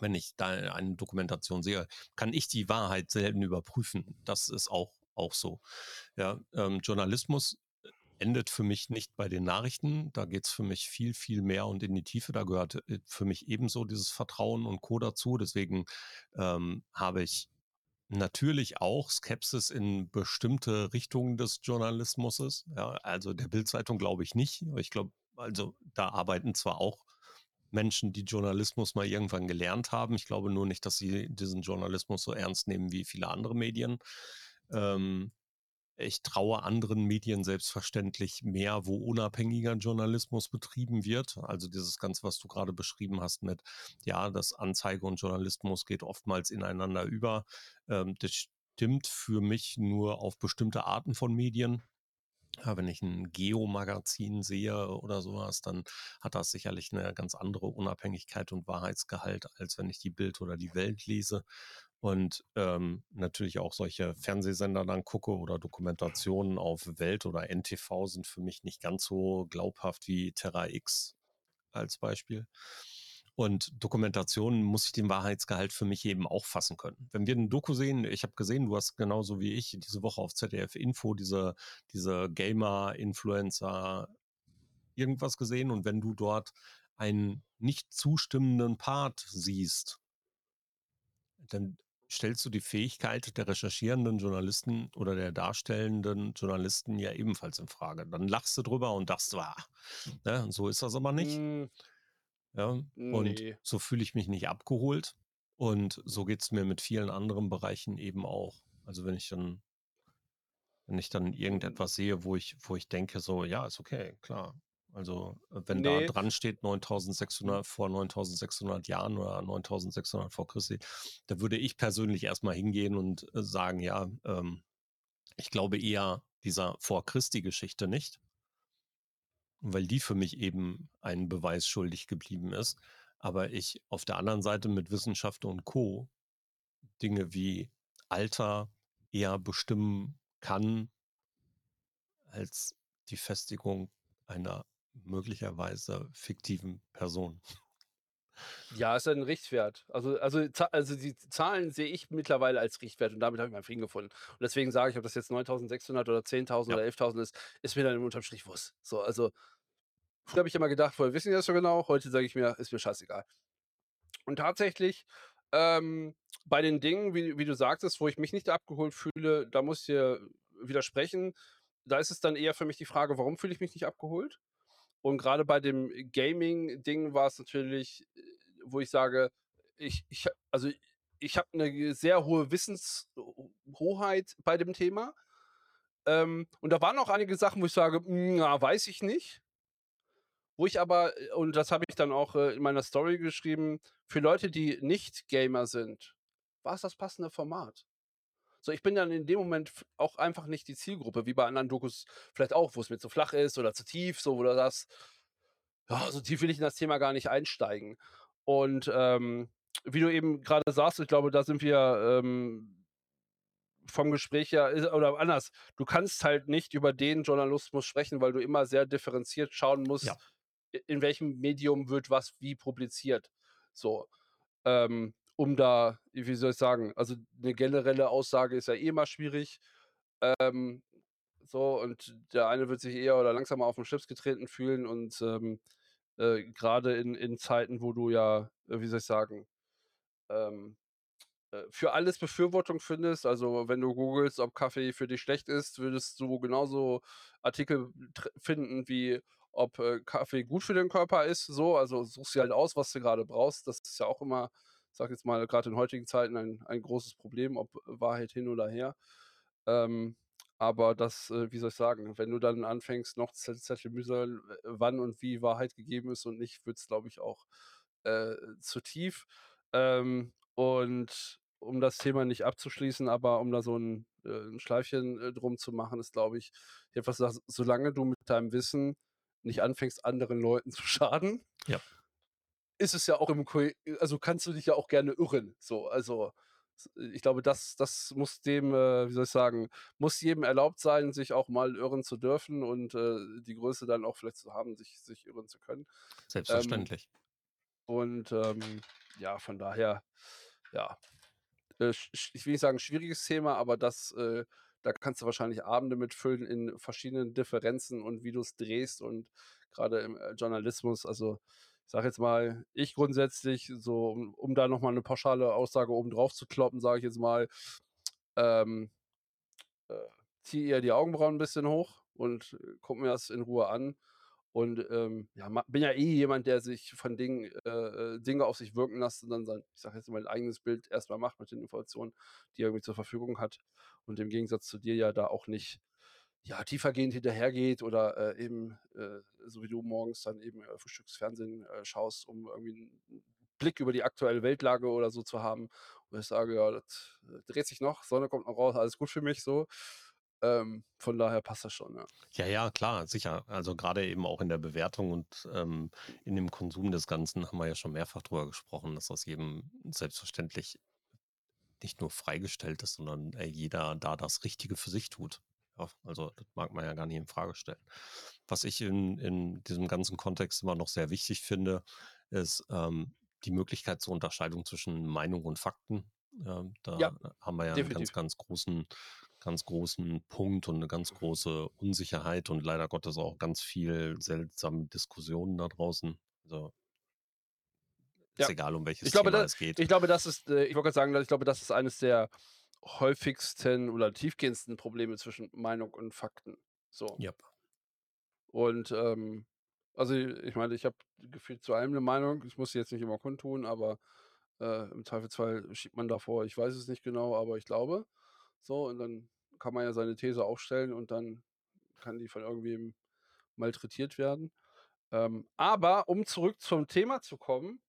wenn ich da eine Dokumentation sehe, kann ich die Wahrheit selten überprüfen. Das ist auch, auch so. Ja, ähm, Journalismus endet für mich nicht bei den Nachrichten. Da geht es für mich viel, viel mehr und in die Tiefe. Da gehört äh, für mich ebenso dieses Vertrauen und Co. dazu. Deswegen ähm, habe ich natürlich auch Skepsis in bestimmte Richtungen des Journalismus. Ja, also der Bildzeitung glaube ich nicht. Ich glaube, also da arbeiten zwar auch Menschen, die Journalismus mal irgendwann gelernt haben. Ich glaube nur nicht, dass sie diesen Journalismus so ernst nehmen wie viele andere Medien. Ähm, ich traue anderen Medien selbstverständlich mehr, wo unabhängiger Journalismus betrieben wird. Also dieses Ganze, was du gerade beschrieben hast mit, ja, das Anzeige und Journalismus geht oftmals ineinander über. Ähm, das stimmt für mich nur auf bestimmte Arten von Medien. Ja, wenn ich ein Geo-Magazin sehe oder sowas, dann hat das sicherlich eine ganz andere Unabhängigkeit und Wahrheitsgehalt, als wenn ich die Bild oder die Welt lese und ähm, natürlich auch solche Fernsehsender dann gucke oder Dokumentationen auf Welt oder NTV sind für mich nicht ganz so glaubhaft wie Terra X als Beispiel. Und Dokumentationen muss ich den Wahrheitsgehalt für mich eben auch fassen können. Wenn wir ein Doku sehen, ich habe gesehen, du hast genauso wie ich diese Woche auf ZDF Info diese, diese Gamer, Influencer, irgendwas gesehen und wenn du dort einen nicht zustimmenden Part siehst, dann stellst du die Fähigkeit der recherchierenden Journalisten oder der darstellenden Journalisten ja ebenfalls in Frage. Dann lachst du drüber und dachtest, ah, ne, so ist das aber nicht. Mm, ja, und nee. so fühle ich mich nicht abgeholt. Und so geht es mir mit vielen anderen Bereichen eben auch. Also wenn ich dann, wenn ich dann irgendetwas sehe, wo ich, wo ich denke, so, ja, ist okay, klar, also äh, wenn nee. da dran steht 9600 hm. vor 9600 Jahren oder 9600 vor Christi, da würde ich persönlich erstmal hingehen und äh, sagen, ja, ähm, ich glaube eher dieser vor Christi Geschichte nicht, weil die für mich eben einen Beweis schuldig geblieben ist. Aber ich auf der anderen Seite mit Wissenschaft und Co. Dinge wie Alter eher bestimmen kann als die Festigung einer möglicherweise fiktiven Person. Ja, ist ein Richtwert. Also, also, also die Zahlen sehe ich mittlerweile als Richtwert und damit habe ich meinen Frieden gefunden. Und deswegen sage ich, ob das jetzt 9600 oder 10.000 ja. oder 11.000 ist, ist mir dann unterm Strich Wurst. So, also, früher habe ich immer gedacht, vorher wissen die das so genau. Heute sage ich mir, ist mir scheißegal. Und tatsächlich, ähm, bei den Dingen, wie, wie du sagtest, wo ich mich nicht abgeholt fühle, da muss ich dir widersprechen. Da ist es dann eher für mich die Frage, warum fühle ich mich nicht abgeholt? Und gerade bei dem Gaming-Ding war es natürlich, äh, wo ich sage, ich, ich also ich habe eine sehr hohe Wissenshoheit bei dem Thema. Ähm, und da waren auch einige Sachen, wo ich sage, hm, na, weiß ich nicht. Wo ich aber, äh, und das habe ich dann auch äh, in meiner Story geschrieben, für Leute, die nicht Gamer sind, war es das passende Format. So, ich bin dann in dem Moment auch einfach nicht die Zielgruppe, wie bei anderen Dokus vielleicht auch, wo es mir zu flach ist oder zu tief, so, oder das. Ja, so tief will ich in das Thema gar nicht einsteigen. Und ähm, wie du eben gerade sagst, ich glaube, da sind wir ähm, vom Gespräch her, oder anders, du kannst halt nicht über den Journalismus sprechen, weil du immer sehr differenziert schauen musst, ja. in welchem Medium wird was wie publiziert. So. Ähm, um da, wie soll ich sagen, also eine generelle Aussage ist ja eh immer schwierig. Ähm, so, und der eine wird sich eher oder langsamer auf den Chips getreten fühlen und ähm, äh, gerade in, in Zeiten, wo du ja, äh, wie soll ich sagen, ähm, äh, für alles Befürwortung findest. Also wenn du googelst, ob Kaffee für dich schlecht ist, würdest du genauso Artikel finden wie ob äh, Kaffee gut für den Körper ist. So, also suchst dir halt aus, was du gerade brauchst. Das ist ja auch immer sage jetzt mal, gerade in heutigen Zeiten ein, ein großes Problem, ob Wahrheit hin oder her. Ähm, aber das, äh, wie soll ich sagen, wenn du dann anfängst, noch zerklamüsern, äh, wann und wie Wahrheit gegeben ist und nicht, wird es, glaube ich, auch äh, zu tief. Ähm, und um das Thema nicht abzuschließen, aber um da so ein, äh, ein Schleifchen äh, drum zu machen, ist, glaube ich, etwas, solange du mit deinem Wissen nicht anfängst, anderen Leuten [LAUGHS] zu schaden, ja ist es ja auch im, also kannst du dich ja auch gerne irren. So, also ich glaube, das, das muss dem, äh, wie soll ich sagen, muss jedem erlaubt sein, sich auch mal irren zu dürfen und äh, die Größe dann auch vielleicht zu haben, sich, sich irren zu können. Selbstverständlich. Ähm, und ähm, ja, von daher, ja, äh, ich will nicht sagen schwieriges Thema, aber das, äh, da kannst du wahrscheinlich Abende mitfüllen in verschiedenen Differenzen und wie du es drehst und gerade im äh, Journalismus, also sage jetzt mal, ich grundsätzlich, so um, um da nochmal eine pauschale Aussage oben drauf zu kloppen, sage ich jetzt mal, ähm, äh, ziehe eher die Augenbrauen ein bisschen hoch und äh, gucke mir das in Ruhe an. Und ähm, ja, bin ja eh jemand, der sich von Dingen, äh, äh, Dinge auf sich wirken lässt und dann sein, ich sage jetzt mal, eigenes Bild erstmal macht mit den Informationen, die er irgendwie zur Verfügung hat. Und im Gegensatz zu dir ja da auch nicht ja, tiefergehend hinterhergeht oder äh, eben, äh, so wie du morgens dann eben äh, Frühstücksfernsehen äh, schaust, um irgendwie einen Blick über die aktuelle Weltlage oder so zu haben. Und ich sage, ja, das dreht sich noch, Sonne kommt noch raus, alles gut für mich so. Ähm, von daher passt das schon, ja. Ja, ja, klar, sicher. Also gerade eben auch in der Bewertung und ähm, in dem Konsum des Ganzen haben wir ja schon mehrfach drüber gesprochen, dass das jedem selbstverständlich nicht nur freigestellt ist, sondern äh, jeder da das Richtige für sich tut. Ja, also das mag man ja gar nicht in Frage stellen. Was ich in, in diesem ganzen Kontext immer noch sehr wichtig finde, ist ähm, die Möglichkeit zur Unterscheidung zwischen Meinung und Fakten. Ähm, da Ja, haben wir ja einen ganz, definitiv. ganz großen ganz großen Punkt und eine ganz große Unsicherheit und leider Gottes auch ganz viel seltsame Diskussionen da draußen. Also ist Ja. egal, um welches Ich glaube, Thema da es geht. ich glaube, das ist, äh ich wollte gerade sagen, ich glaube, das ist eines der häufigsten oder tiefgehendsten Probleme zwischen Meinung und Fakten. So. Ja. Und, ähm, also ich meine, ich habe gefühlt zu allem eine Meinung. Ich muss sie jetzt nicht immer kundtun, aber, äh, im Zweifelsfall schiebt man davor, ich weiß es nicht genau, aber ich glaube. So, und dann kann man ja seine These aufstellen und dann kann die von irgendwem malträtiert werden. Ähm, aber um zurück zum Thema zu kommen,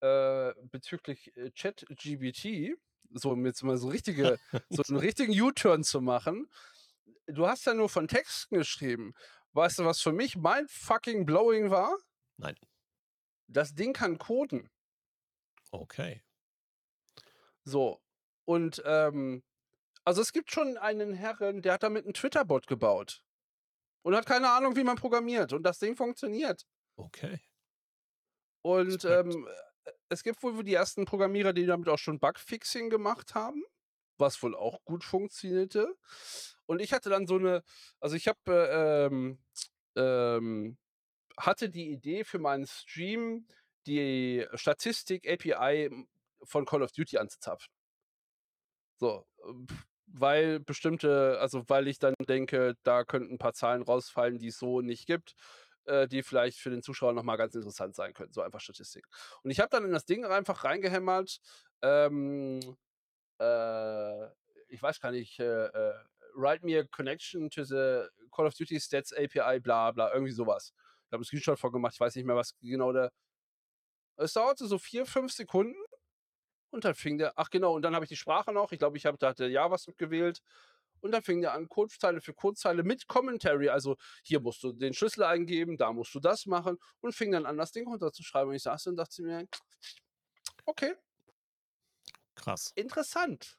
äh, bezüglich, äh, ChatGPT, so um jetzt mal so richtige [LAUGHS] so 'n richtigen U-Turn zu machen. Du hast ja nur von Texten geschrieben. Weißt du, was für mich mindfucking blowing war? Nein. Das Ding kann coden. Okay. So. Und, ähm, also es gibt schon einen Herren, der hat damit 'n Twitter-Bot gebaut und hat keine Ahnung, wie man programmiert und das Ding funktioniert. Okay. Und, ähm, äh, es gibt wohl die ersten Programmierer, die damit auch schon Bugfixing gemacht haben, was wohl auch gut funktionierte. Und ich hatte dann so 'ne also ich habe, äh, ähm, ähm hatte die Idee für meinen Stream, die Statistik-API hm, von Call of Duty anzuzapfen. So, ähm, weil bestimmte also weil ich dann denke, da könnten 'n paar Zahlen rausfallen, die es so nicht gibt, äh, die vielleicht für den Zuschauer noch mal ganz interessant sein könnten, so einfach Statistik. Und ich habe dann in das Ding einfach reingehämmert, ähm, äh, ich weiß gar nicht, äh, äh, write me a connection to the Call of Duty Stats API, bla bla, irgendwie so was. Ich habe 'n Screenshot von gemacht, ich weiß nicht mehr, was genau der es dauerte so 4, 5 Sekunden und dann fing der ach genau, und dann habe ich die Sprache noch, ich glaube, ich habe da hatte JavaScript gewählt und dann fing der an, Codezeile für Codezeile mit Commentary, also hier musst du den Schlüssel eingeben, da musst du das machen und fing dann an, das Ding runterzuschreiben. Und ich saß und dachte mir: „Okay, Krass. interessant.“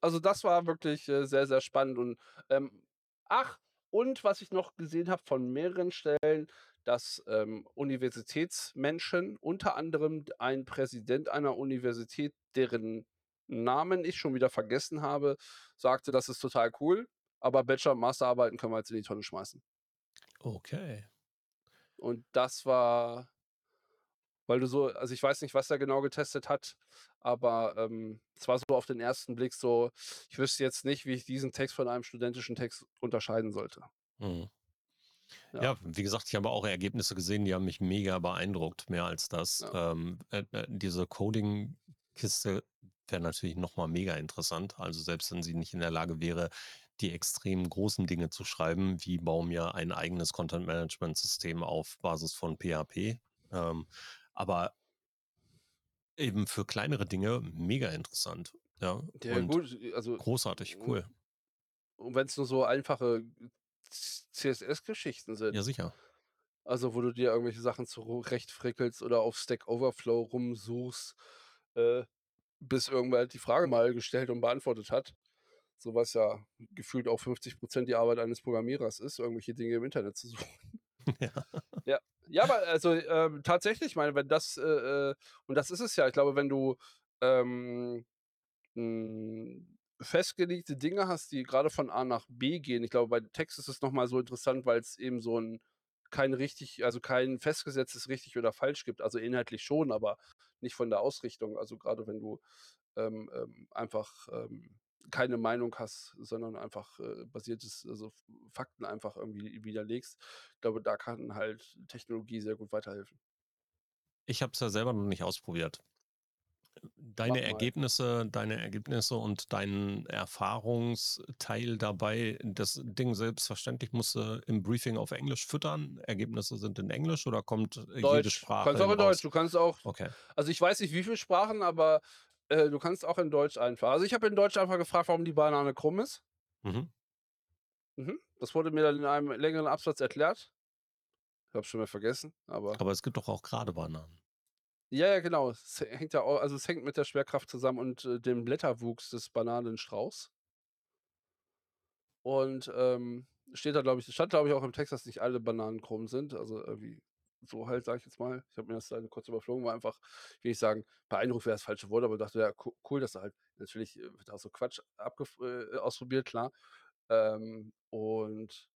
Also, das war wirklich, äh, sehr, sehr spannend und, ähm ach, und was ich noch gesehen habe von mehreren Stellen, dass, ähm, Universitätsmenschen, unter anderem ein Präsident einer Universität, deren Namen ich schon wieder vergessen habe, sagte: „Das ist total cool, aber Bachelor und Masterarbeiten können wir jetzt in die Tonne schmeißen.“ Okay. Und das war weil du so also, ich weiß nicht, was er genau getestet hat, aber, ähm, es war so auf den ersten Blick so, ich wüsste jetzt nicht, wie ich diesen Text von einem studentischen Text unterscheiden sollte. Mhm. Ja. Ja, wie gesagt, ich habe auch Ergebnisse gesehen, die haben mich mega beeindruckt, mehr als das. Ja. Ähm, äh, äh, diese Coding-Kiste wäre natürlich noch mal mega interessant. Also, selbst wenn sie nicht in der Lage wäre, die extrem großen Dinge zu schreiben, wie baue mir ein eigenes Content-Management-System auf Basis von PHP. Ähm, aber eben für kleinere Dinge mega interessant, ja, Ja gut, also großartig, hm, cool. und wenn's nur so einfache CSS-Geschichten sind. Ja, sicher. Also, wo du dir irgendwelche Sachen zurechtfrickelst oder auf Stack Overflow rumsuchst, äh, bis irgendwer halt die Frage mal gestellt und beantwortet hat. So was ja gefühlt auch 50% die Arbeit eines Programmierers ist, irgendwelche Dinge im Internet zu [LAUGHS] suchen. [LAUGHS] Ja. Ja. Ja, aber also, ähm, tatsächlich, ich meine, wenn das, äh, äh und das ist es ja. Ich glaube, wenn du, ähm, hm, festgelegte Dinge hast, die grade von A nach B gehen. Ich glaube, bei Text ist es noch mal so interessant, weil's eben so 'n kein richtig also, kein festgesetztes richtig oder falsch gibt. Also, inhaltlich schon, aber nicht von der Ausrichtung. Also, grade wenn du, ähm, ähm, einfach, ähm, keine Meinung hast, sondern einfach, äh, basiertes also, Fakten einfach irgendwie widerlegst. Ich glaube, da kann halt Technologie sehr gut weiterhelfen. Ich habe es ja selber noch nicht ausprobiert. Deine mal. Ergebnisse deine Ergebnisse und dein Erfahrungsteil dabei das Ding selbstverständlich musst du im Briefing auf Englisch füttern. Ergebnisse sind in Englisch oder kommt, äh, jede Deutsch. Sprache Kannst auch in Deutsch. Du kannst auch Okay. also, ich weiß nicht, wie viel Sprachen, aber, äh, du kannst auch in Deutsch einfach also, ich habe in Deutsch einfach gefragt, warum die Banane krumm ist. Mhm. Mhm. Das wurde mir dann in einem längeren Absatz erklärt. Ich habe es schon wieder vergessen, aber Aber es gibt doch auch gerade Bananen. Ja, ja, genau. Es hängt ja au also, es hängt mit der Schwerkraft zusammen und, äh, dem Blätterwuchs des Bananenstrauchs. Und, ähm, steht da, glaube ich stand, glaube ich, auch im Text, dass nicht alle Bananen krumm sind. Also, irgendwie so halt, sage ich jetzt mal. Ich habe mir das dann kurz überflogen, war einfach ich will nicht sagen, beeindruckt wäre das falsche Wort, aber dachte: „Ja, co cool, dass er halt“ natürlich, äh, wird auch so Quatsch äh, ausprobiert, klar. Ähm, und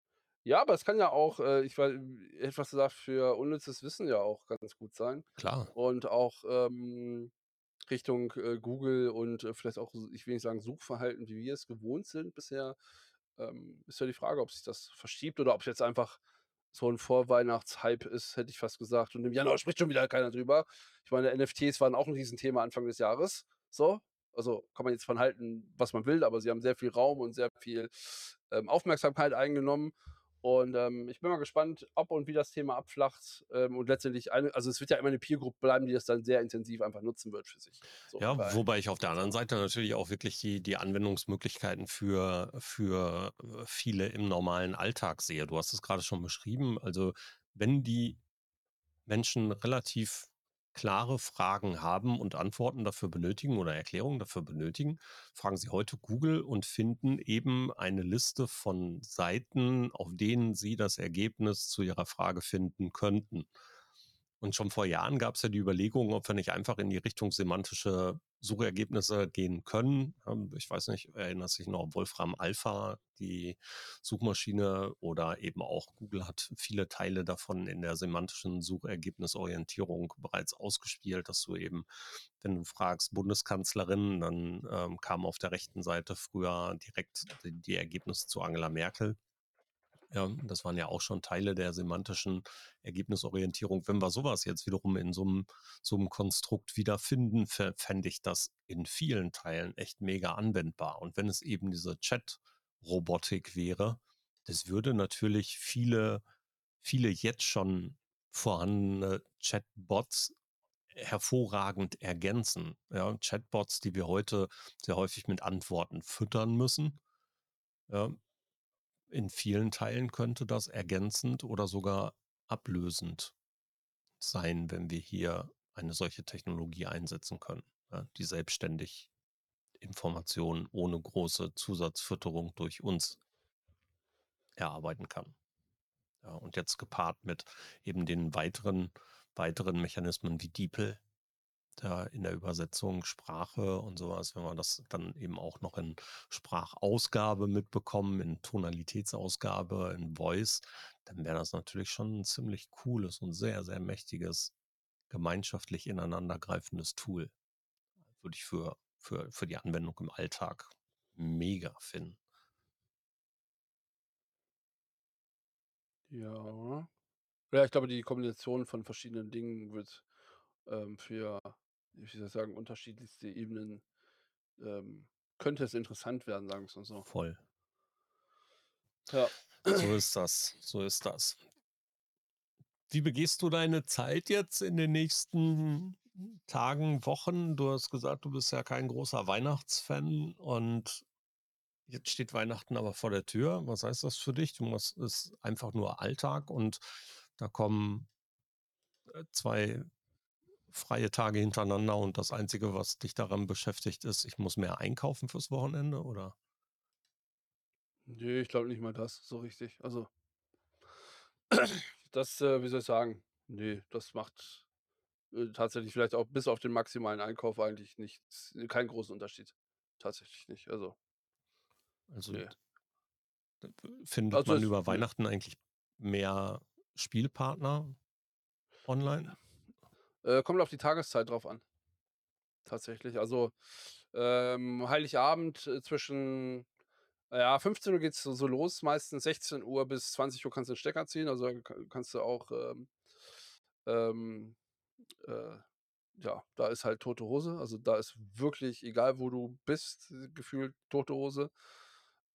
ja, aber es kann ja auch, äh, ich wei etwas gesagt, für unnützes Wissen ja auch ganz gut sein Klar. und auch, ähm, Richtung, äh, Google und, äh, vielleicht auch ich will nicht sagen Suchverhalten, wie wir es gewohnt sind bisher. Ähm, ist ja die Frage, ob sich das verschiebt oder ob's jetzt einfach so 'n Vorweihnachts-Hype ist, hätte ich fast gesagt. Und im Januar spricht schon wieder keiner drüber. Ich meine, NFTs waren auch 'n Riesenthema Anfang des Jahres, so. Also, kann man jetzt von halten, was man will, aber sie haben sehr viel Raum und sehr viel, ähm, Aufmerksamkeit eingenommen. Und, ähm, ich bin mal gespannt, ob und wie das Thema abflacht, ähm, und letztendlich eine also, es wird ja immer 'ne Peer Group bleiben, die das dann sehr intensiv einfach nutzen wird für sich. So Ja, bei wobei ich auf der anderen. Seite natürlich auch wirklich die die Anwendungsmöglichkeiten für für, äh, viele im normalen Alltag sehe. Du hast es grade schon beschrieben. Also, wenn die Menschen relativ klare Fragen haben und Antworten dafür benötigen oder Erklärungen dafür benötigen, fragen sie heute Google und finden eben eine Liste von Seiten, auf denen sie das Ergebnis zu ihrer Frage finden könnten. Und schon vor Jahren gab's ja die Überlegung, ob wir nicht einfach in die Richtung semantische Suchergebnisse gehen können. Ähm, ich weiß nicht, erinnerst dich noch Wolfram Alpha, die Suchmaschine oder eben auch Google hat viele Teile davon in der semantischen Suchergebnisorientierung bereits ausgespielt, dass du eben, wenn du fragst „Bundeskanzlerin“, dann, ähm, kam auf der rechten Seite früher direkt d die Ergebnisse zu Angela Merkel. Ja, das waren ja auch schon Teile der semantischen Ergebnisorientierung. Wenn wir so was jetzt wiederum in so 'nem so 'nem Konstrukt wiederfinden, fä fände ich das in vielen Teilen echt mega anwendbar. Und wenn es eben diese Chat-Robotik wäre, das würde natürlich viele viele jetzt schon vorhandene Chatbots hervorragend ergänzen. Ja, Chatbots, die wir heute sehr häufig mit Antworten füttern müssen. Ja. In vielen Teilen könnte das ergänzend oder sogar ablösend sein, wenn wir hier eine solche Technologie einsetzen können, die selbstständig Informationen ohne große Zusatzfütterung durch uns erarbeiten kann. Ja, und jetzt gepaart mit eben den weiteren weiteren Mechanismen wie DeepL, da in der Übersetzung, Sprache und so was, wenn wir das dann eben auch noch in Sprachausgabe mitbekommen, in Tonalitätsausgabe, in Voice, dann wäre das natürlich schon 'n ziemlich cooles und sehr, sehr mächtiges, gemeinschaftlich ineinandergreifendes Tool. Würde ich für für für die Anwendung im Alltag mega finden. Ja. Ja, ich glaube, die Kombination von verschiedenen Dingen wird, ähm, für, wie soll ich sagen, unterschiedlichste Ebenen, ähm könnte es interessant werden, sagen wir's mal so. Voll. Ja. So ist das, so ist das. Wie begehst du deine Zeit jetzt in den nächsten Tagen, Wochen? Du hast gesagt, du bist ja kein großer Weihnachtsfan und jetzt steht Weihnachten aber vor der Tür. Was heißt das für dich? Du musst ist einfach nur Alltag und da kommen äh, 2 freie Tage hintereinander und das Einzige, was dich daran beschäftigt, ist: „Ich muss mehr einkaufen fürs Wochenende“, oder? Ne, ich glaube nicht mal das so richtig. Also das, äh, wie soll ich sagen ne, das macht, äh, tatsächlich vielleicht auch bis auf den maximalen Einkauf eigentlich nichts keinen großen Unterschied. Tatsächlich nicht, also Also Ne. d findet Also man über ne. Weihnachten eigentlich mehr Spielpartner online? Äh, kommt auf die Tageszeit drauf an. Tatsächlich. Also, ähm, Heiligabend, äh, zwischen ja, 15:00 geht's so so los, meistens 16:00 bis 20:00 kannst du den Stecker ziehen. Also, kannst du auch, ähm ähm, äh ja, da ist halt tote Hose. Also, da ist wirklich egal, wo du bist, gefühlt tote Hose.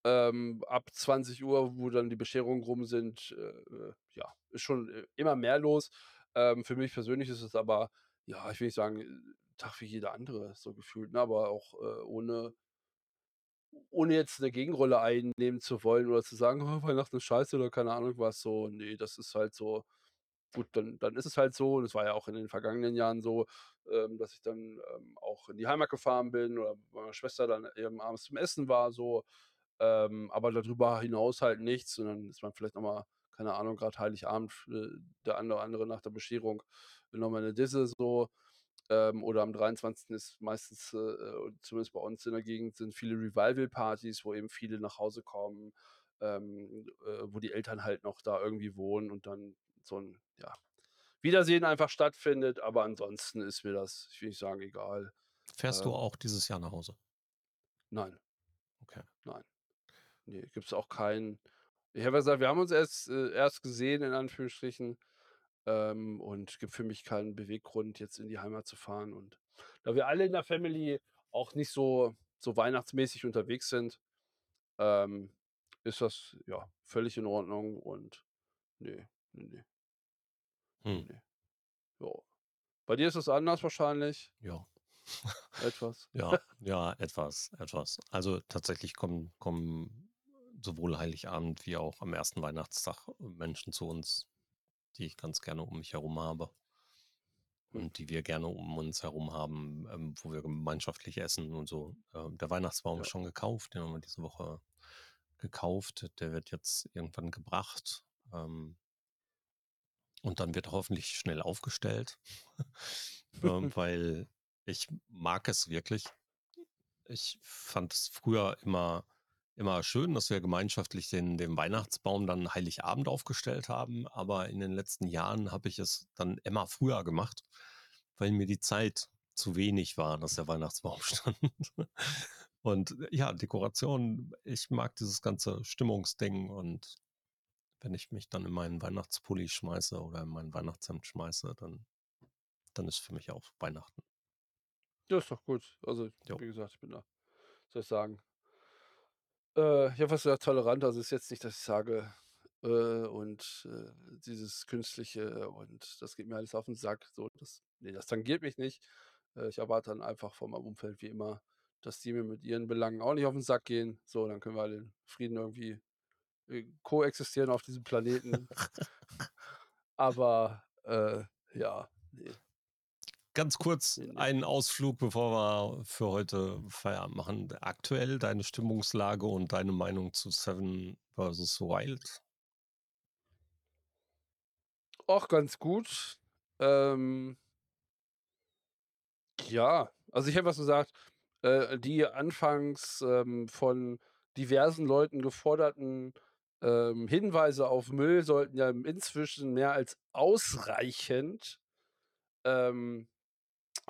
Ähm, ab 20:00, wo dann die Bescherungen rum sind, äh, äh, ja, ist schon, äh, immer mehr los. Ähm, für mich persönlich ist es aber, ja, ich will nicht sagen, Tag wie jeder andere so gefühlt, ne, aber auch, äh, ohne ohne jetzt 'ne Gegenrolle einnehmen zu wollen oder zu sagen: „Oh, Weihnachten ist scheiße“ oder keine Ahnung was so. Ne, das ist halt so gut, dann dann ist es halt so und es war ja auch in den vergangenen Jahren so, ähm, dass ich dann, ähm, auch in die Heimat gefahren bin oder bei meiner Schwester dann eben abends zum Essen war so. Ähm, aber da drüber hinaus halt nichts und dann ist man vielleicht noch mal, keine Ahnung, grad Heiligabend, äh, der eine oder andere nach der Bescherung will noch mal 'ne Disse so. Ähm, oder am 23. ist meistens, äh, äh, zumindest bei uns in der Gegend sind viele Revival-Partys, wo eben viele nach Hause kommen, ähm, äh, wo die Eltern halt noch da irgendwie wohnen und dann so 'n, ja, Wiedersehen einfach stattfindet. Aber ansonsten ist mir das, ich will nicht sagen, egal. Fährst du Ähm auch dieses Jahr nach Hause? Nein. Okay. Nein. Ne, gibt's auch keinen ich habe ja gesagt, wir haben uns erst äh, erst gesehen in Anführungsstrichen, ähm, und gibt für mich keinen Beweggrund, jetzt in die Heimat zu fahren. Und da wir alle in der Family auch nicht so so weihnachtsmäßig unterwegs sind, ähm, ist das, ja, völlig in Ordnung und ne, ne, ne. Ne, Hm. ne. Ja. Bei dir ist es anders wahrscheinlich? Ja. Etwas. Ja, ja, etwas, etwas. Also, tatsächlich kommen kommen sowohl Heiligabend wie auch am 1. Weihnachtstag Menschen zu uns, die ich ganz gerne um mich herum habe Hm. und die wir gerne um uns herum haben, ähm, wo wir gemeinschaftlich essen und so. Ähm, der Weihnachtsbaum Ja. ist schon gekauft, den haben wir diese Woche gekauft. Der wird jetzt irgendwann gebracht, ähm und dann wird hoffentlich schnell aufgestellt, [LAUGHS] [LAUGHS] weil ich mag es wirklich. Ich fand es früher immer immer schön, dass wir gemeinschaftlich den den Weihnachtsbaum dann Heiligabend aufgestellt haben, aber in den letzten Jahren habe ich es dann immer früher gemacht, weil mir die Zeit zu wenig war, dass der Weihnachtsbaum [LAUGHS] stand. Und ja, Dekoration, ich mag dieses ganze Stimmungsding und wenn ich mich dann in meinen Weihnachtspulli schmeiße oder in mein Weihnachtshemd schmeiße, dann dann ist für mich auch Weihnachten. Ja, ist doch gut. Also, Jo. wie gesagt, ich bin da soll ich sagen äh, ja, was ja tolerant. Also, ist jetzt nicht, dass ich sage, äh, und, äh, dieses Künstliche und das geht mir alles auf 'n Sack, so, das ne, das tangiert mich nicht. Äh, ich erwarte dann einfach von meinem Umfeld wie immer, dass die mir mit ihren Belangen auch nicht auf 'n Sack gehen. So, dann können wir alle in Frieden irgendwie, äh, koexistieren auf diesem Planeten. [LAUGHS] Aber, äh, ja, ne. Ganz kurz Ne, ne. einen Ausflug, bevor wir für heute Feierabend machen. Aktuell deine Stimmungslage und deine Meinung zu Seven vs. Wild? Ach, ganz gut. Ähm ja, also, ich habe was gesagt, äh, die anfangs, ähm, von diversen Leuten geforderten, ähm, Hinweise auf Müll sollten ja inzwischen mehr als ausreichend, ähm,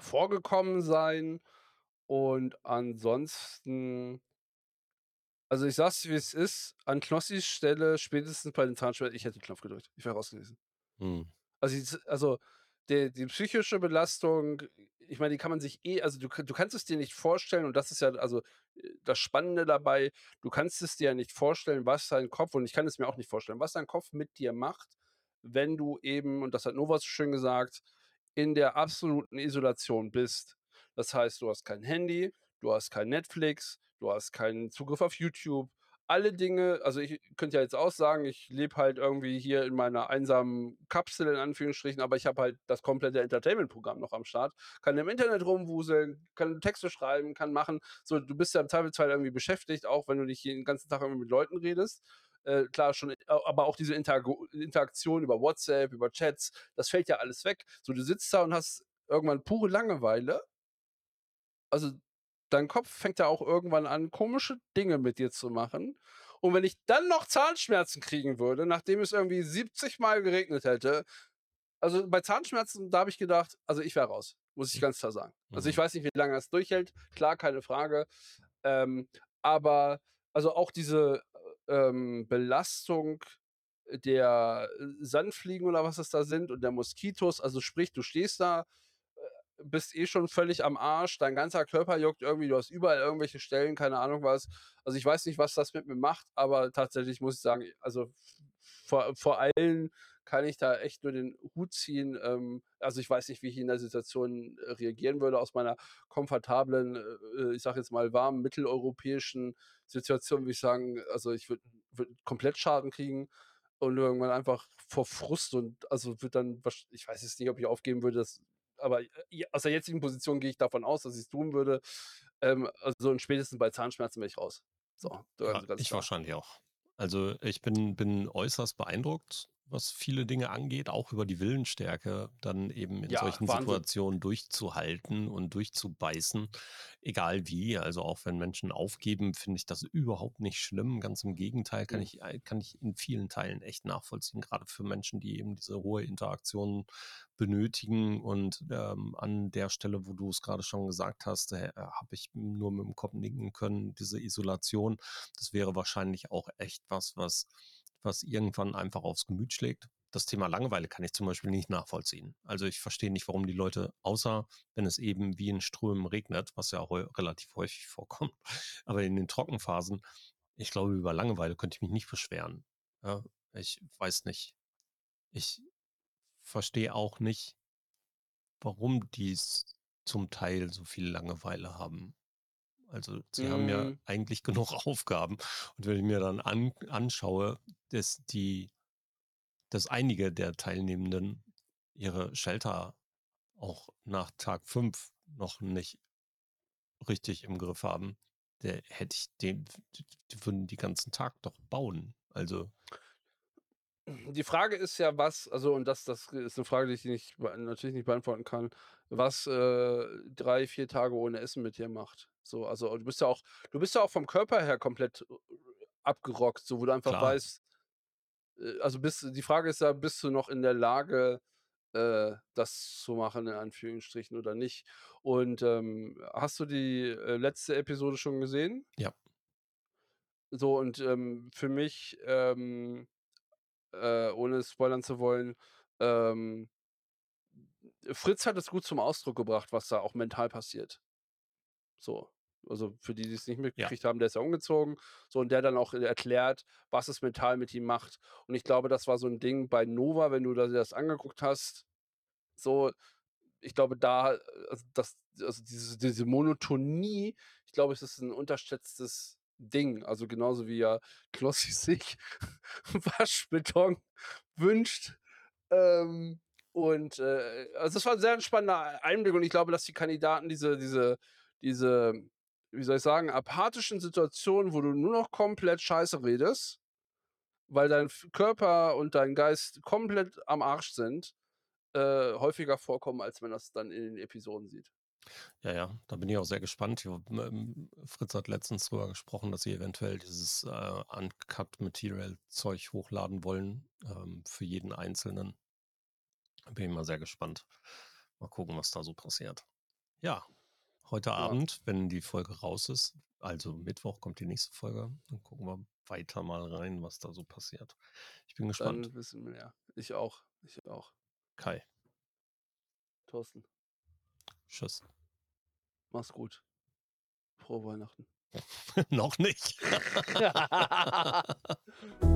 vorgekommen sein. Und ansonsten also, ich sage es, wie es ist, an Knossis Stelle, spätestens bei den Zahnschmerzen ich hätte den Knopf gedrückt. Ich wäre raus gewesen. Mhm. Also, also, de die psychische Belastung, ich meine, die kann man sich eh also, du du kannst es dir nicht vorstellen und das ist ja also, äh, das Spannende dabei, du kannst es dir ja nicht vorstellen, was dein Kopf und ich kann es mir auch nicht vorstellen, was dein Kopf mit dir macht, wenn du eben, und das hat Nova so schön gesagt, in der absoluten Isolation bist. Das heißt, du hast kein Handy, du hast kein Netflix, du hast keinen Zugriff auf YouTube. Alle Dinge also, ich könnte ja jetzt auch sagen, ich lebe halt irgendwie hier in meiner einsamen Kapsel in Anführungsstrichen, aber ich habe halt das komplette Entertainment-Programm noch am Start, kann im Internet rumwuseln, kann Texte schreiben, kann machen. So, du bist ja im Zweifelsfall irgendwie beschäftigt, auch wenn du nicht jeden ganzen Tag irgendwie mit Leuten redest. Äh, klar schon, aber auch diese Interago Interaktion über WhatsApp, über Chats, das fällt ja alles weg. So, du sitzt da und hast irgendwann pure Langeweile. Also dein Kopf fängt ja auch irgendwann an, komische Dinge mit dir zu machen. Und wenn ich dann noch Zahnschmerzen kriegen würde, nachdem es irgendwie 70 Mal geregnet hätte, also bei Zahnschmerzen, da habe ich gedacht, also ich wäre raus, muss ich ganz klar sagen. Also ich Mhm. weiß nicht, wie lange das durchhält, klar, keine Frage. Ähm, aber also auch diese ähm, Belastung der äh, Sandfliegen oder was es da sind und der Moskitos, also sprich, du stehst da, äh, bist eh schon völlig am Arsch, dein ganzer Körper juckt irgendwie, du hast überall irgendwelche Stellen, keine Ahnung was. Also ich weiß nicht, was das mit mir macht, aber tatsächlich muss ich sagen, also vor, vor allen kann ich da echt nur den Hut ziehen. Ähm, also ich weiß nicht, wie ich in der Situation äh, reagieren würde aus meiner komfortablen, äh, ich sage jetzt mal warmen mitteleuropäischen Situation, würde ich sagen, also ich würde würd komplett Schaden kriegen und irgendwann einfach vor Frust und also wird dann, ich weiß jetzt nicht, ob ich aufgeben würde, das, aber äh, aus der jetzigen Position gehe ich davon aus, dass ich es tun würde. Ähm, also und spätestens bei Zahnschmerzen wäre ich raus. So, Ja, ganz ich klar. wahrscheinlich auch. Also ich bin, bin äußerst beeindruckt, was viele Dinge angeht, auch über die Willensstärke, dann eben in Ja, solchen Wahnsinn. Situationen durchzuhalten und durchzubeißen, egal wie. Also auch wenn Menschen aufgeben, finde ich das überhaupt nicht schlimm. Ganz im Gegenteil, kann Mhm. ich, äh, kann ich in vielen Teilen echt nachvollziehen, gerade für Menschen, die eben diese hohe Interaktion benötigen. Und ähm, an der Stelle, wo du es gerade schon gesagt hast, äh, habe ich nur mit dem Kopf nicken können, diese Isolation. Das wäre wahrscheinlich auch echt was, was, was irgendwann einfach aufs Gemüt schlägt. Das Thema Langeweile kann ich zum Beispiel nicht nachvollziehen. Also ich verstehe nicht, warum die Leute, außer wenn es eben wie in Strömen regnet, was ja relativ häufig [LAUGHS] vorkommt, aber in den Trockenphasen, ich glaube, über Langeweile könnte ich mich nicht beschweren. Ja, ich weiß nicht. Ich verstehe auch nicht, warum die zum Teil so viel Langeweile haben. Also sie haben ja Mhm. eigentlich [LAUGHS] genug Aufgaben. Und wenn ich mir dann an, anschaue, dass die, dass einige der Teilnehmenden ihre Shelter auch nach Tag 5 noch nicht richtig im Griff haben, der hätte ich den, die würden die ganzen Tag doch bauen. Also, Die Frage ist ja, was also und das das ist eine Frage, die ich nicht natürlich nicht beantworten kann, was, äh, 3, 4 Tage ohne Essen mit dir macht. So, also, du bist ja auch du bist ja auch vom Körper her komplett, äh, abgerockt, so wo du einfach klar, weißt äh, also, bist die Frage ist ja, bist du noch in der Lage, äh, das zu machen in Anführungsstrichen oder nicht? Und, ähm, hast du die, äh, letzte Episode schon gesehen? ja, So und, ähm, für mich, ähm, äh, ohne spoilern zu wollen, ähm Fritz hat es gut zum Ausdruck gebracht, was da auch mental passiert. So. Also, für die, die es nicht ja, mitgekriegt haben, der ist ja umgezogen, so und der dann auch erklärt, was es mental mit ihm macht. Und ich glaube, das war so 'n Ding bei Nova, wenn du das angeguckt hast, so, ich glaube, da, äh, also, das also, diese diese Monotonie, ich glaube, es ist 'n unterschätztes Ding. Also, genauso wie ja Knossi [LAUGHS] sich Waschbeton wünscht. Ähm, und, äh, also, es war 'n sehr spannender Einblick und ich glaube, dass die Kandidaten diese diese diese, wie soll ich sagen, apathischen Situationen, wo du nur noch komplett Scheiße redest, weil dein Körper und dein Geist komplett am Arsch sind, äh, häufiger vorkommen, als man das dann in den Episoden sieht. ja, ja, da bin ich auch sehr gespannt. Ähm, Fritz hat letztens drüber gesprochen, dass sie eventuell dieses äh, Uncut Material Zeug hochladen wollen ähm, für jeden Einzelnen. Bin ich mal sehr gespannt. Mal gucken, was da so passiert. Ja, heute Ja, Abend, wenn die Folge raus ist, also Mittwoch kommt die nächste Folge, dann gucken wir weiter mal rein, was da so passiert. Ich bin gespannt. dann wissen wir ja. Ich auch. Ich auch. Kai, Thorsten, tschüss. mach's gut. Frohe Weihnachten. [LAUGHS] Noch nicht. [LAUGHS] [LAUGHS]